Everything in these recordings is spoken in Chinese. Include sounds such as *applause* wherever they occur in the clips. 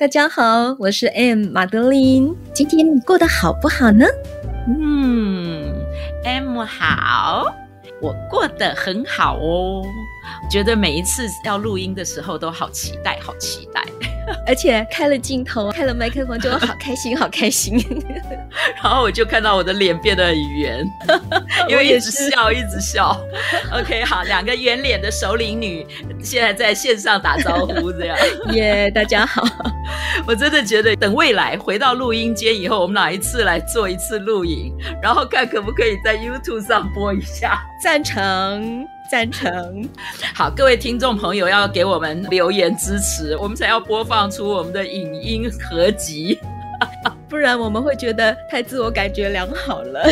大家好，我是 M 马德琳。今天你过得好不好呢？嗯，M 好，我过得很好哦。觉得每一次要录音的时候都好期待，好期待。*laughs* 而且开了镜头，开了麦克风，就好开心，好开心。*laughs* 然后我就看到我的脸变得很圆，*laughs* 因为一直笑，一直笑。OK，好，两个圆脸的首领女现在在线上打招呼，这样。耶，yeah, 大家好。*laughs* 我真的觉得，等未来回到录音间以后，我们哪一次来做一次录影，然后看可不可以在 YouTube 上播一下。*laughs* 赞成。赞成，*laughs* 好，各位听众朋友要给我们留言支持，我们才要播放出我们的影音合集，不然我们会觉得太自我感觉良好了。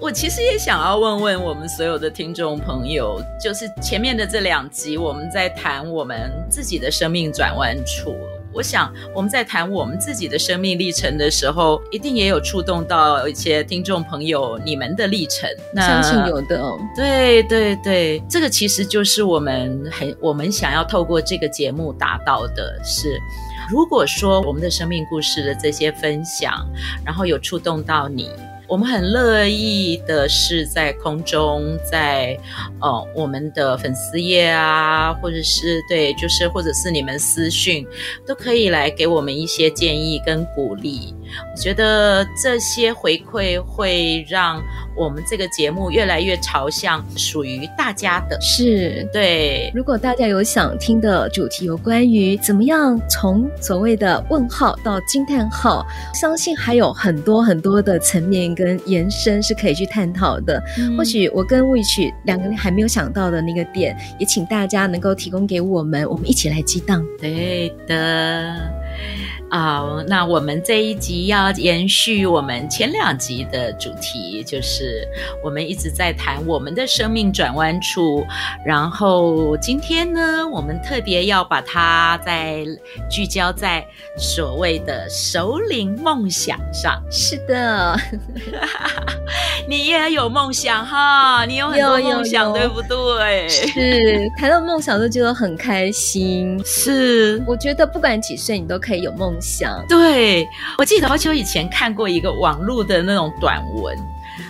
我其实也想要问问我们所有的听众朋友，就是前面的这两集我们在谈我们自己的生命转弯处。我想我们在谈我们自己的生命历程的时候，一定也有触动到一些听众朋友你们的历程。那相信有的哦。对对对，这个其实就是我们很我们想要透过这个节目达到的是，如果说我们的生命故事的这些分享，然后有触动到你。我们很乐意的是在空中，在呃我们的粉丝页啊，或者是对，就是或者是你们私讯，都可以来给我们一些建议跟鼓励。我觉得这些回馈会让我们这个节目越来越朝向属于大家的。是，对。如果大家有想听的主题，有关于怎么样从所谓的问号到惊叹号，相信还有很多很多的层面跟延伸是可以去探讨的。嗯、或许我跟 Witch 两个人还没有想到的那个点，也请大家能够提供给我们，我们一起来激荡。对的。啊，uh, 那我们这一集要延续我们前两集的主题，就是我们一直在谈我们的生命转弯处。然后今天呢，我们特别要把它再聚焦在所谓的首领梦想上。是的 *laughs* *laughs* 你也有梦想哈，你有很多梦想，对不对？是，谈到梦想都觉得很开心。是，我觉得不管几岁，你都可以有梦想。想对，我记得好久以前看过一个网络的那种短文，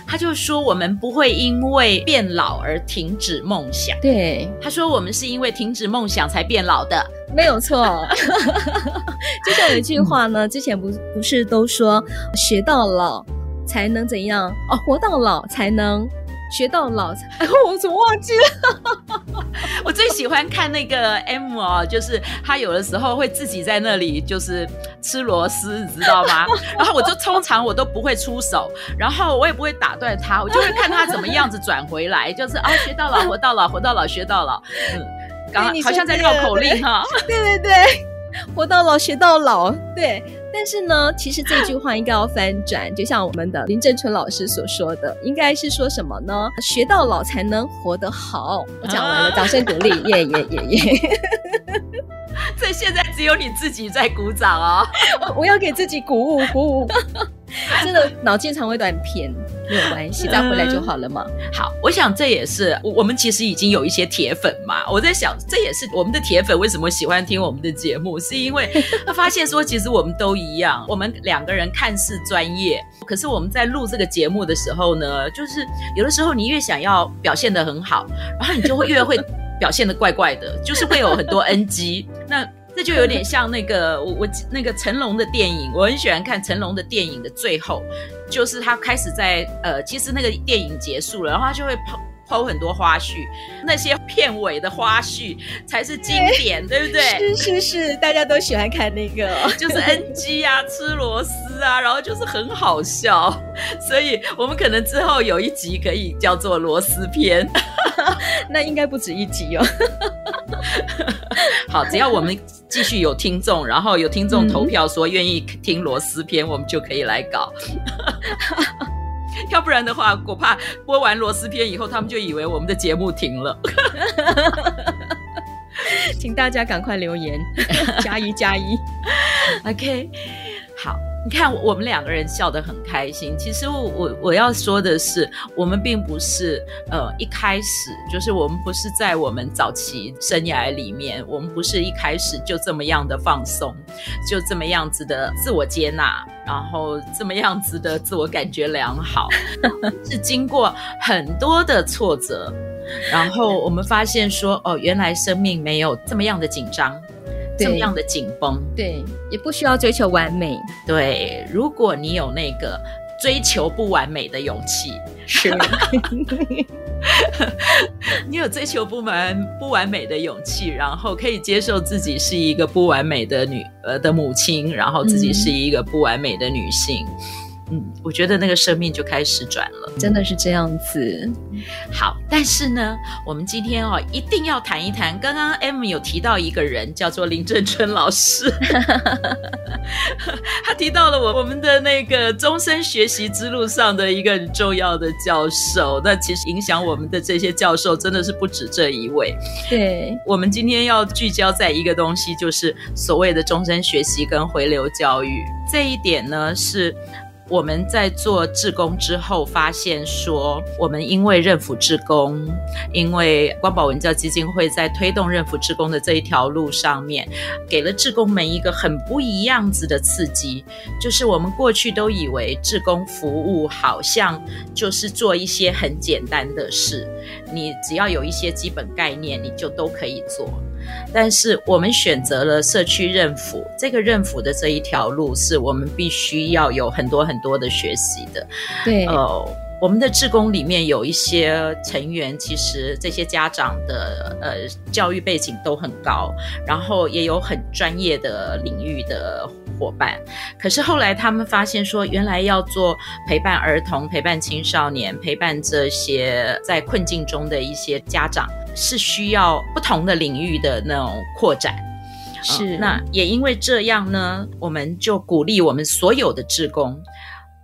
他就说我们不会因为变老而停止梦想。对，他说我们是因为停止梦想才变老的，没有错。*laughs* 就像有一句话呢，之前不不是都说学到老才能怎样哦，活到老才能。学到老，哎，*laughs* 我怎么忘记了？*laughs* 我最喜欢看那个 M 哦，就是他有的时候会自己在那里就是吃螺丝，你知道吗？然后我就通常我都不会出手，然后我也不会打断他，我就会看他怎么样子转回来，就是啊，学到老，活到老，活到老，学到老。嗯，刚刚好像在绕口令哈。*laughs* 对对对，*laughs* 活到老，学到老，对。但是呢，其实这句话应该要翻转，就像我们的林正春老师所说的，应该是说什么呢？学到老才能活得好。我讲完了，掌声鼓励，耶耶耶耶！*laughs* 这现在只有你自己在鼓掌哦，我 *laughs* 我要给自己鼓舞鼓舞。真的脑筋常会短片，没有关系，再回来就好了嘛。好，我想这也是我们其实已经有一些铁粉嘛。我在想，这也是我们的铁粉为什么喜欢听我们的节目，是因为他发现说，其实我们都一样。我们两个人看似专业，可是我们在录这个节目的时候呢，就是有的时候你越想要表现的很好，然后你就会越会表现的怪怪的，就是会有很多 NG。那这就有点像那个我我那个成龙的电影，我很喜欢看成龙的电影的最后，就是他开始在呃，其实那个电影结束了，然后他就会跑 po 很多花絮，那些片尾的花絮才是经典，对，对不对？是是是，大家都喜欢看那个，就是 NG 啊，吃螺丝啊，然后就是很好笑，所以我们可能之后有一集可以叫做螺丝篇，*laughs* 那应该不止一集哦。*laughs* 好，只要我们。继续有听众，然后有听众投票说愿意听螺丝篇，我们就可以来搞。*laughs* 要不然的话，我怕播完螺丝篇以后，他们就以为我们的节目停了。*laughs* 请大家赶快留言，*laughs* 加一加一。OK，好。你看，我们两个人笑得很开心。其实我我我要说的是，我们并不是呃一开始就是我们不是在我们早期生涯里面，我们不是一开始就这么样的放松，就这么样子的自我接纳，然后这么样子的自我感觉良好，*laughs* 是经过很多的挫折，然后我们发现说，哦，原来生命没有这么样的紧张。这样的紧绷，对，也不需要追求完美。对，如果你有那个追求不完美的勇气，是，*laughs* 你有追求不完不完美的勇气，然后可以接受自己是一个不完美的女呃的母亲，然后自己是一个不完美的女性。嗯嗯，我觉得那个生命就开始转了，真的是这样子。好，但是呢，我们今天哦一定要谈一谈，刚刚 M 有提到一个人叫做林正春老师，*laughs* 他提到了我我们的那个终身学习之路上的一个很重要的教授。那其实影响我们的这些教授真的是不止这一位。对，我们今天要聚焦在一个东西，就是所谓的终身学习跟回流教育。这一点呢是。我们在做志工之后，发现说，我们因为认辅志工，因为光宝文教基金会在推动认辅志工的这一条路上面，给了志工们一个很不一样子的刺激，就是我们过去都以为志工服务好像就是做一些很简单的事，你只要有一些基本概念，你就都可以做。但是我们选择了社区认辅，这个认辅的这一条路，是我们必须要有很多很多的学习的。对，呃，我们的志工里面有一些成员，其实这些家长的呃教育背景都很高，然后也有很专业的领域的伙伴。可是后来他们发现说，原来要做陪伴儿童、陪伴青少年、陪伴这些在困境中的一些家长。是需要不同的领域的那种扩展，是、嗯、那也因为这样呢，我们就鼓励我们所有的职工，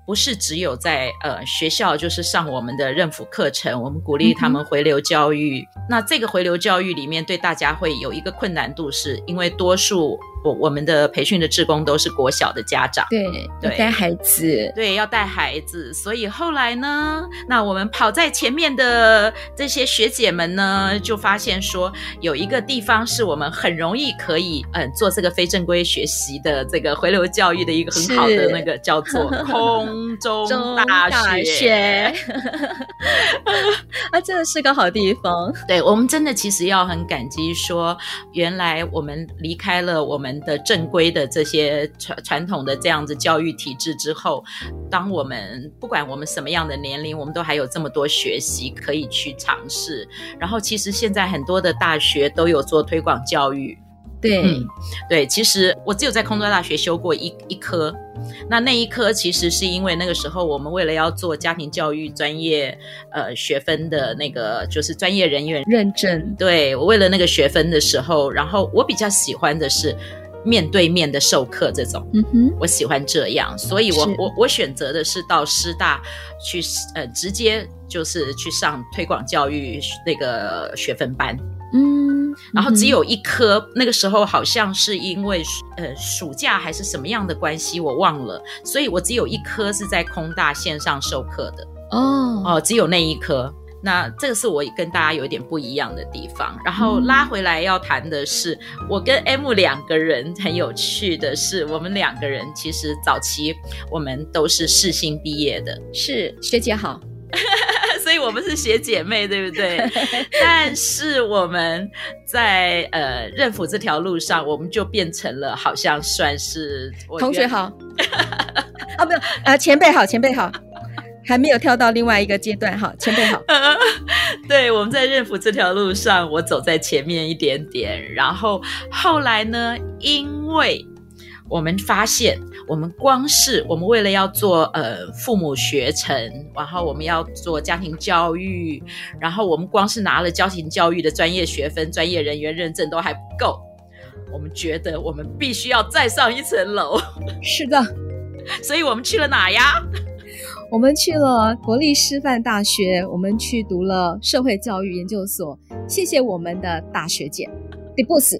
不是只有在呃学校就是上我们的任辅课程，我们鼓励他们回流教育。嗯、那这个回流教育里面，对大家会有一个困难度，是因为多数。我我们的培训的志工都是国小的家长，对，对，要带孩子，对，要带孩子，所以后来呢，那我们跑在前面的这些学姐们呢，就发现说，有一个地方是我们很容易可以嗯做这个非正规学习的这个回流教育的一个很好的那个叫做 *laughs* 空中大学，大学 *laughs* *laughs* 啊，真的是个好地方。对，我们真的其实要很感激说，原来我们离开了我们。的正规的这些传传统的这样子教育体制之后，当我们不管我们什么样的年龄，我们都还有这么多学习可以去尝试。然后，其实现在很多的大学都有做推广教育。对、嗯，对，其实我只有在空中大学修过一一科，那那一科其实是因为那个时候我们为了要做家庭教育专业呃学分的那个就是专业人员认证。对，我为了那个学分的时候，然后我比较喜欢的是。面对面的授课这种，嗯哼，我喜欢这样，所以我我我选择的是到师大去，呃，直接就是去上推广教育那个学分班，嗯，然后只有一科，嗯，那个时候好像是因为呃暑假还是什么样的关系，我忘了，所以我只有一科是在空大线上授课的，哦。哦，只有那一科。那这个是我跟大家有点不一样的地方，然后拉回来要谈的是，嗯、我跟 M 两个人很有趣的是，我们两个人其实早期我们都是世新毕业的，是学姐好，*laughs* 所以我们是学姐妹，对不对？*laughs* 但是我们在呃认府这条路上，我们就变成了好像算是同学好，啊 *laughs* 不，呃前辈好，前辈好。还没有跳到另外一个阶段哈，*laughs* 前辈好。*laughs* 对，我们在认辅这条路上，我走在前面一点点。然后后来呢，因为我们发现，我们光是我们为了要做呃父母学成，然后我们要做家庭教育，然后我们光是拿了家庭教育的专业学分、专业人员认证都还不够。我们觉得我们必须要再上一层楼。是的，*laughs* 所以我们去了哪呀？我们去了国立师范大学，我们去读了社会教育研究所。谢谢我们的大学姐，deboss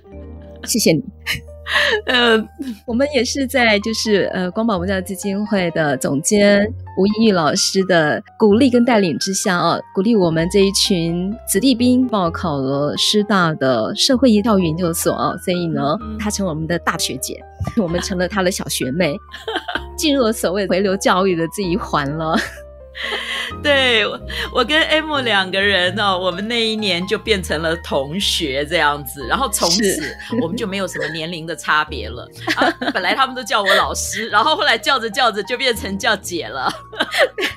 谢谢你。*laughs* 呃，*laughs* 我们也是在就是呃光宝文教基金会的总监吴英玉老师的鼓励跟带领之下啊，鼓励我们这一群子弟兵报考了师大的社会教育研究所啊，所以呢，她成为我们的大学姐，我们成了她的小学妹。*laughs* 进入了所谓回流教育的这一环了。*laughs* 对，我跟 M 两个人哦，我们那一年就变成了同学这样子，然后从此我们就没有什么年龄的差别了。*laughs* 啊，本来他们都叫我老师，然后后来叫着叫着就变成叫姐了。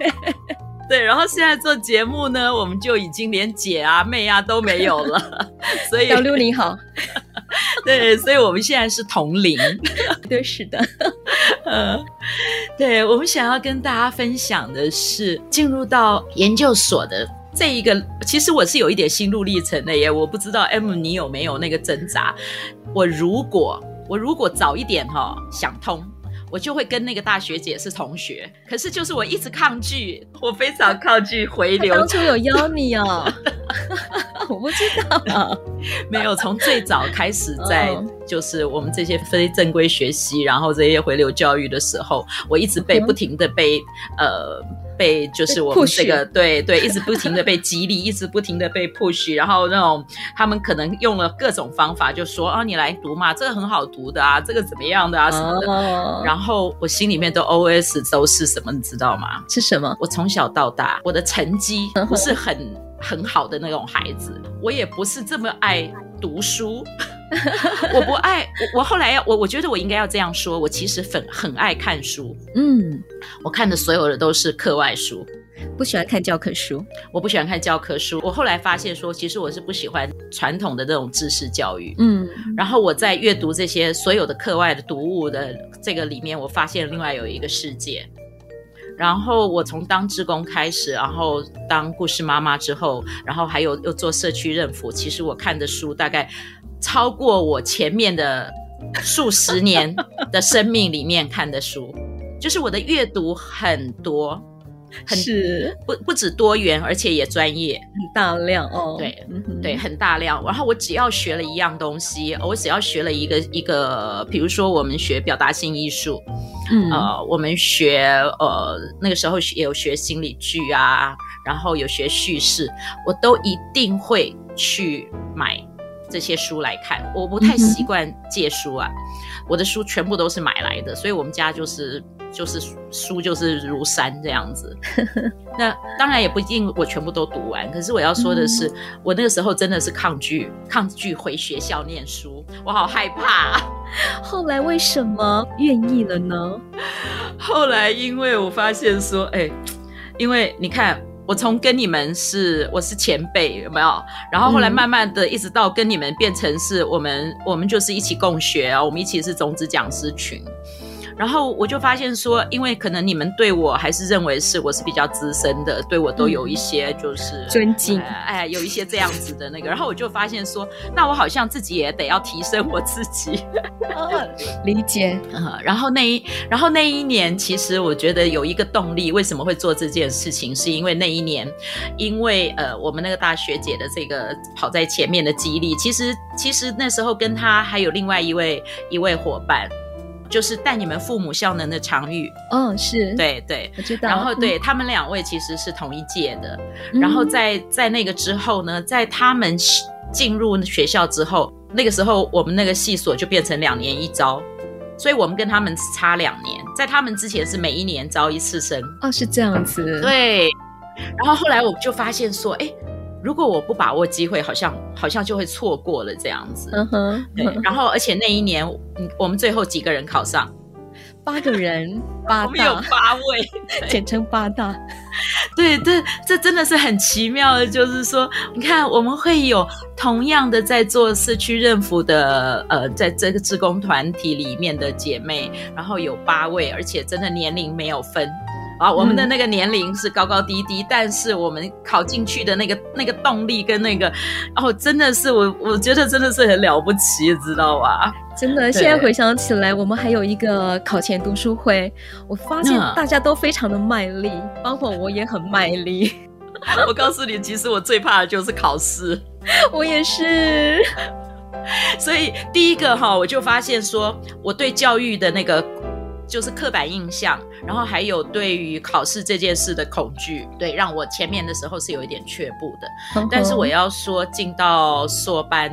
*laughs* 对，然后现在做节目呢，我们就已经连姐啊、妹啊都没有了。所以小六你好，*laughs* 对，所以我们现在是同龄。*laughs* 对，是的。呃，*laughs* 对，我们想要跟大家分享的是，进入到研究所的这一个，其实我是有一点心路历程的耶。我不知道 M 你有没有那个挣扎？我如果我如果早一点哈、哦、想通。我就会跟那个大学姐是同学，可是就是我一直抗拒，我非常抗拒回流。当初有邀你哦，*laughs* 我不知道，*laughs* 没有从最早开始在 *laughs* 就是我们这些非正规学习，然后这些回流教育的时候，我一直被不停的被、嗯、呃。被就是我们这个对对，一直不停的被激励，一直不停的被 push，然后那种他们可能用了各种方法，就说啊，你来读嘛，这个很好读的啊，这个怎么样的啊什么的。Oh. 然后我心里面都 OS 都是什么，你知道吗？是什么？我从小到大，我的成绩不是很很好的那种孩子，我也不是这么爱读书。*laughs* 我不爱我，我后来要我，我觉得我应该要这样说，我其实很很爱看书，嗯，我看的所有的都是课外书，不喜欢看教科书，我不喜欢看教科书。我后来发现说，其实我是不喜欢传统的这种知识教育，嗯，然后我在阅读这些所有的课外的读物的这个里面，我发现另外有一个世界。然后我从当志工开始，然后当故事妈妈之后，然后还有又做社区认辅，其实我看的书大概。超过我前面的数十年的生命里面看的书，就是我的阅读很多，很是不不止多元，而且也专业，很大量哦。对对，很大量。然后我只要学了一样东西，我只要学了一个一个，比如说我们学表达性艺术，嗯呃，我们学呃那个时候也有学心理剧啊，然后有学叙事，我都一定会去买。这些书来看，我不太习惯借书啊，嗯、我的书全部都是买来的，所以我们家就是就是书就是如山这样子。*laughs* 那当然也不一定我全部都读完，可是我要说的是，嗯、我那个时候真的是抗拒抗拒回学校念书，我好害怕。后来为什么愿意了呢？后来因为我发现说，哎，因为你看。我从跟你们是我是前辈有没有？然后后来慢慢的一直到跟你们变成是我们、嗯、我们就是一起共学啊，我们一起是种子讲师群。然后我就发现说，因为可能你们对我还是认为是我是比较资深的，对我都有一些就是尊敬，哎，有一些这样子的那个。然后我就发现说，那我好像自己也得要提升我自己。*laughs* 理解。*laughs* 嗯，然后那一然后那一年，其实我觉得有一个动力，为什么会做这件事情，是因为那一年，因为呃，我们那个大学姐的这个跑在前面的激励，其实其实那时候跟她还有另外一位一位伙伴。就是带你们父母效能的常玉，嗯，是。对对，我知道。然后对、嗯、他们两位其实是同一届的，嗯、然后在在那个之后呢，在他们进入学校之后，那个时候我们那个系所就变成两年一招，所以我们跟他们差两年，在他们之前是每一年招一次生，哦，是这样子，对。然后后来我就发现说，哎。如果我不把握机会，好像好像就会错过了这样子。嗯哼，对。然后，而且那一年，我们最后几个人考上，八个人，*laughs* 八大，我们有八位，*laughs* 简称八大。对，这这真的是很奇妙的，就是说，你看，我们会有同样的在做社区认辅的，呃，在这个志工团体里面的姐妹，然后有八位，而且真的年龄没有分。啊，我们的那个年龄是高高低低，嗯、但是我们考进去的那个那个动力跟那个，哦，真的是我我觉得真的是很了不起，知道吧？真的，现在回想起来，我们还有一个考前读书会，我发现大家都非常的卖力，嗯、包括我也很卖力。*laughs* 我告诉你，其实我最怕的就是考试，*laughs* 我也是。所以第一个哈，我就发现说，我对教育的那个。就是刻板印象，然后还有对于考试这件事的恐惧，对，让我前面的时候是有一点却步的。嗯、但是我要说，进到硕班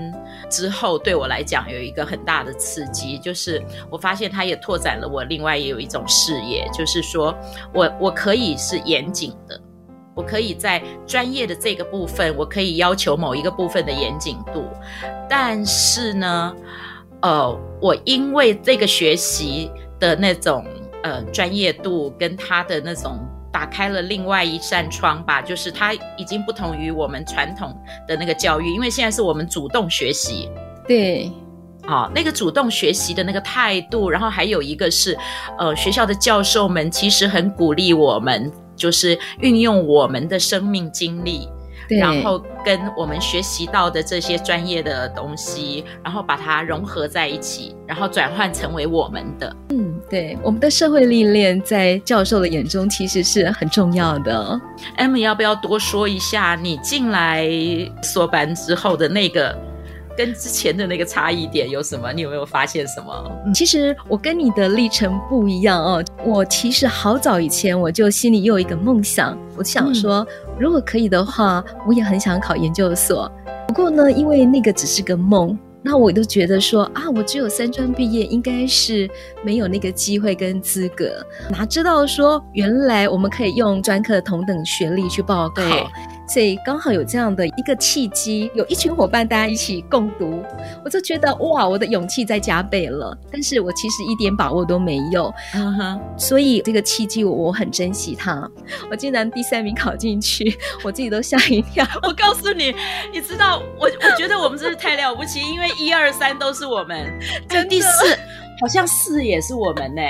之后，对我来讲有一个很大的刺激，就是我发现它也拓展了我另外也有一种视野，就是说我我可以是严谨的，我可以在专业的这个部分，我可以要求某一个部分的严谨度，但是呢，呃，我因为这个学习。的那种呃专业度跟他的那种打开了另外一扇窗吧，就是他已经不同于我们传统的那个教育，因为现在是我们主动学习，对，好、哦，那个主动学习的那个态度，然后还有一个是呃学校的教授们其实很鼓励我们，就是运用我们的生命经历。然后跟我们学习到的这些专业的东西，然后把它融合在一起，然后转换成为我们的。嗯，对，我们的社会历练在教授的眼中其实是很重要的。Amy，要不要多说一下你进来硕班之后的那个？跟之前的那个差异点有什么？你有没有发现什么？其实我跟你的历程不一样哦。我其实好早以前我就心里有一个梦想，我想说，如果可以的话，我也很想考研究所。不过呢，因为那个只是个梦，那我都觉得说啊，我只有三专毕业，应该是没有那个机会跟资格。哪知道说，原来我们可以用专科同等学历去报考。所以刚好有这样的一个契机，有一群伙伴大家一起共读，我就觉得哇，我的勇气在加倍了。但是我其实一点把握都没有。所以这个契机我我很珍惜它。我竟然第三名考进去，我自己都吓一跳。*laughs* 我告诉你，你知道我我觉得我们真是太了不起，因为一二三都是我们，真的。第四。好像四也是我们呢，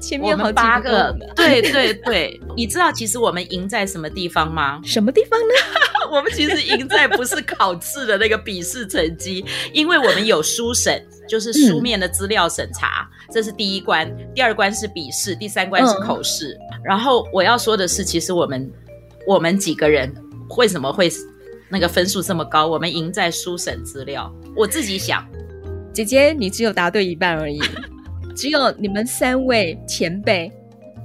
前面好八个，对对对。*laughs* 你知道其实我们赢在什么地方吗？什么地方呢？*laughs* 我们其实赢在不是考试的那个笔试成绩，因为我们有书审，就是书面的资料审查，嗯、这是第一关。第二关是笔试，第三关是口试。嗯、然后我要说的是，其实我们我们几个人为什么会那个分数这么高？我们赢在书审资料。我自己想。姐姐，你只有答对一半而已，*laughs* 只有你们三位前辈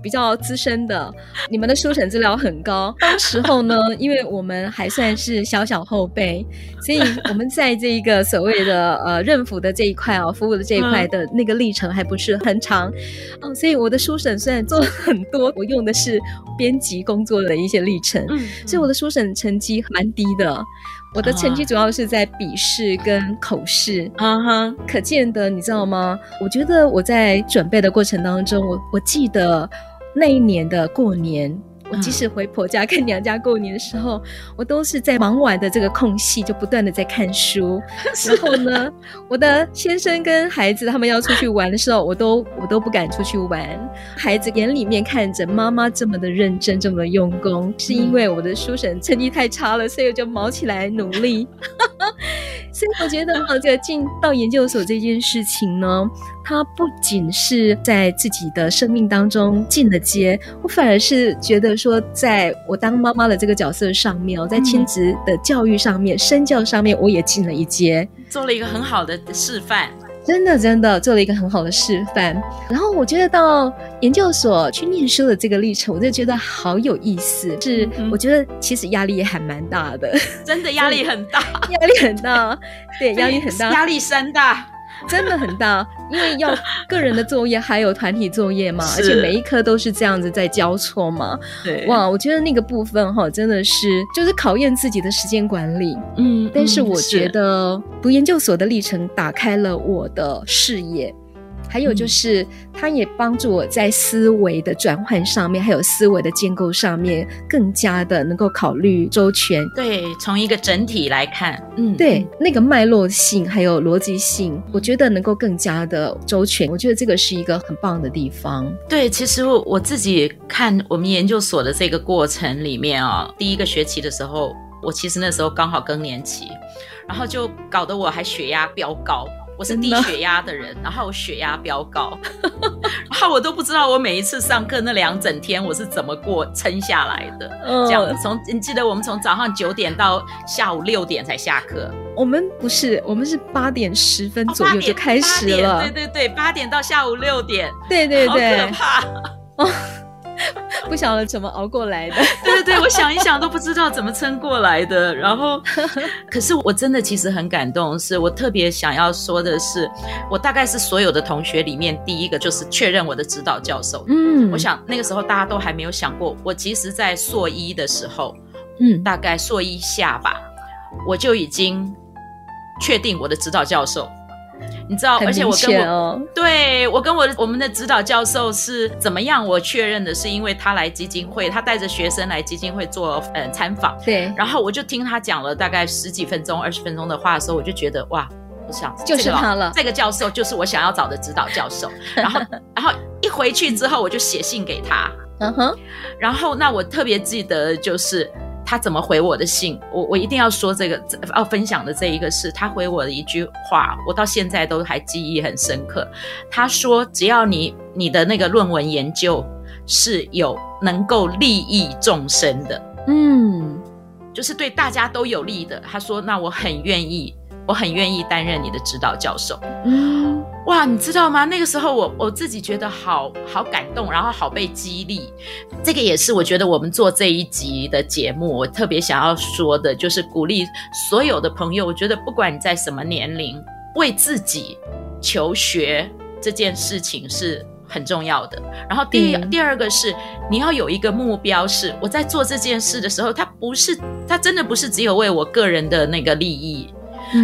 比较资深的，你们的书审资料很高。当时候呢，因为我们还算是小小后辈，所以我们在这一个所谓的呃认辅的这一块哦，服务的这一块的那个历程还不是很长，哦、呃，所以我的书审虽然做了很多，我用的是编辑工作的一些历程，嗯，所以我的书审成绩蛮低的。我的成绩主要是在笔试跟口试，啊哈，可见的，你知道吗？我觉得我在准备的过程当中，我我记得那一年的过年。我即使回婆家跟娘家过年的时候，我都是在忙完的这个空隙就不断的在看书。*laughs* 然后呢，我的先生跟孩子他们要出去玩的时候，我都我都不敢出去玩。孩子眼里面看着妈妈这么的认真，这么的用功，是因为我的书审成绩太差了，所以我就卯起来努力。所以我觉得这个进到研究所这件事情呢，它不仅是在自己的生命当中进了阶，我反而是觉得说，在我当妈妈的这个角色上面我，在亲子的教育上面、身教上面，我也进了一阶，做了一个很好的示范。真的，真的做了一个很好的示范。然后我觉得到研究所去念书的这个历程，我就觉得好有意思。是，我觉得其实压力也还蛮大的，真的压力很大，*laughs* 压力很大，对，压力很大，压力山大。真的很大，因为要 *laughs* 个人的作业还有团体作业嘛，而且每一科都是这样子在交错嘛。对，哇，我觉得那个部分哈，真的是就是考验自己的时间管理。嗯，但是我觉得读研究所的历程打开了我的视野，还有就是，它也帮助我在思维的转换上面，还有思维的建构上面，更加的能够考虑周全。对，从一个整体来看，嗯，对，那个脉络性还有逻辑性，我觉得能够更加的周全。我觉得这个是一个很棒的地方。对，其实我我自己看我们研究所的这个过程里面啊、哦，第一个学期的时候，我其实那时候刚好更年期，然后就搞得我还血压飙高。我是低血压的人，然后我血压飙高，*laughs* 然后我都不知道我每一次上课那两整天我是怎么过撑下来的。这样从你记得我们从早上九点到下午六点才下课，我们不是，我们是八点十分左右就开始了。对对对，八点到下午六点，对对对，好可怕。哦 *laughs* 不晓得怎么熬过来的，*laughs* 对对对，我想一想都不知道怎么撑过来的。然后，*laughs* 可是我真的其实很感动，是我特别想要说的是，我大概是所有的同学里面第一个就是确认我的指导教授。嗯，我想那个时候大家都还没有想过，我其实，在硕一的时候，嗯，大概硕一下吧，我就已经确定我的指导教授。你知道，而且我跟我，哦、对，我跟我我们的指导教授是怎么样？我确认的是，因为他来基金会，他带着学生来基金会做呃参访，对。然后我就听他讲了大概十几分钟、二十分钟的话的时候，我就觉得哇，我想就是他了，这个教授就是我想要找的指导教授。*laughs* 然后，然后一回去之后，我就写信给他，嗯哼。然后，那我特别记得就是。他怎么回我的信？我我一定要说这个要分享的这一个是他回我的一句话，我到现在都还记忆很深刻。他说：“只要你你的那个论文研究是有能够利益众生的，嗯，就是对大家都有利的。”他说：“那我很愿意。”我很愿意担任你的指导教授。嗯，哇，你知道吗？那个时候我我自己觉得好好感动，然后好被激励。这个也是我觉得我们做这一集的节目，我特别想要说的，就是鼓励所有的朋友。我觉得不管你在什么年龄，为自己求学这件事情是很重要的。然后第、嗯、第二个是你要有一个目标，是我在做这件事的时候，它不是，它真的不是只有为我个人的那个利益。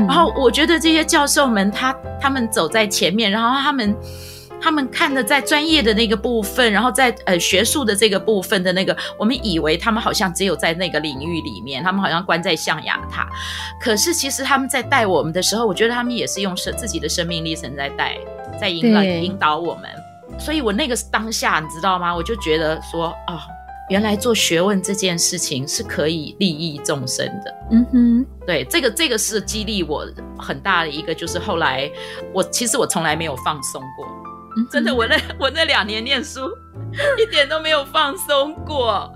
然后我觉得这些教授们他，他他们走在前面，然后他们他们看的在专业的那个部分，然后在呃学术的这个部分的那个，我们以为他们好像只有在那个领域里面，他们好像关在象牙塔。可是其实他们在带我们的时候，我觉得他们也是用生自己的生命历程在带，在引导引导我们。所以我那个当下，你知道吗？我就觉得说，哦。原来做学问这件事情是可以利益众生的。嗯哼，对，这个这个是激励我很大的一个，就是后来我其实我从来没有放松过，嗯、真的，我那 *laughs* 我那两年念书 *laughs* 一点都没有放松过，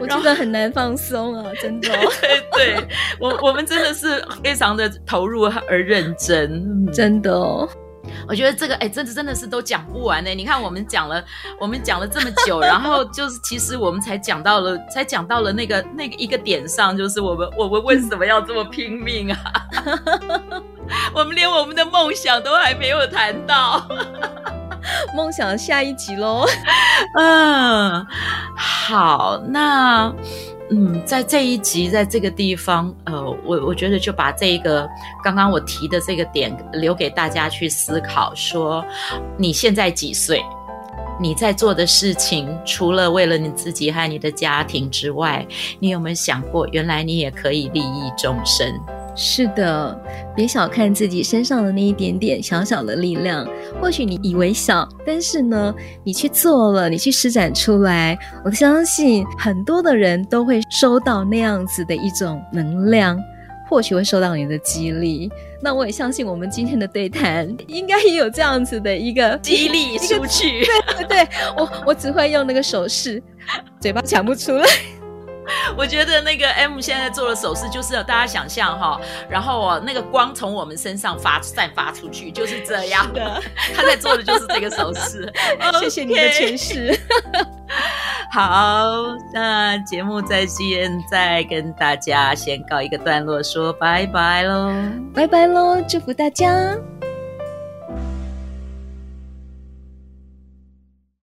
我真的很难放松啊，*laughs* 真的。对对，我我们真的是非常的投入而认真，真的哦。我觉得这个哎，真的真的是都讲不完呢。你看，我们讲了，我们讲了这么久，然后就是其实我们才讲到了，才讲到了那个那个一个点上，就是我们我们为什么要这么拼命啊？*laughs* 我们连我们的梦想都还没有谈到，*laughs* 梦想下一集喽。嗯，好，那。嗯，在这一集，在这个地方，呃，我我觉得就把这个刚刚我提的这个点留给大家去思考说，你现在几岁？你在做的事情，除了为了你自己和你的家庭之外，你有没有想过，原来你也可以利益众生？是的，别小看自己身上的那一点点小小的力量。或许你以为小，但是呢，你去做了，你去施展出来，我相信很多的人都会收到那样子的一种能量，或许会受到你的激励。那我也相信我们今天的对谈应该也有这样子的一个激励出去。对对对，我我只会用那个手势，嘴巴讲不出来。*laughs* 我觉得那个 M 现在做的手势就是大家想象哈，然后哦那个光从我们身上发散发出去，就是这样的。他在做的就是这个手势。*laughs* 谢谢你的诠释。*laughs* 好，那节目在现在跟大家先告一个段落，说拜拜喽，拜拜喽，祝福大家。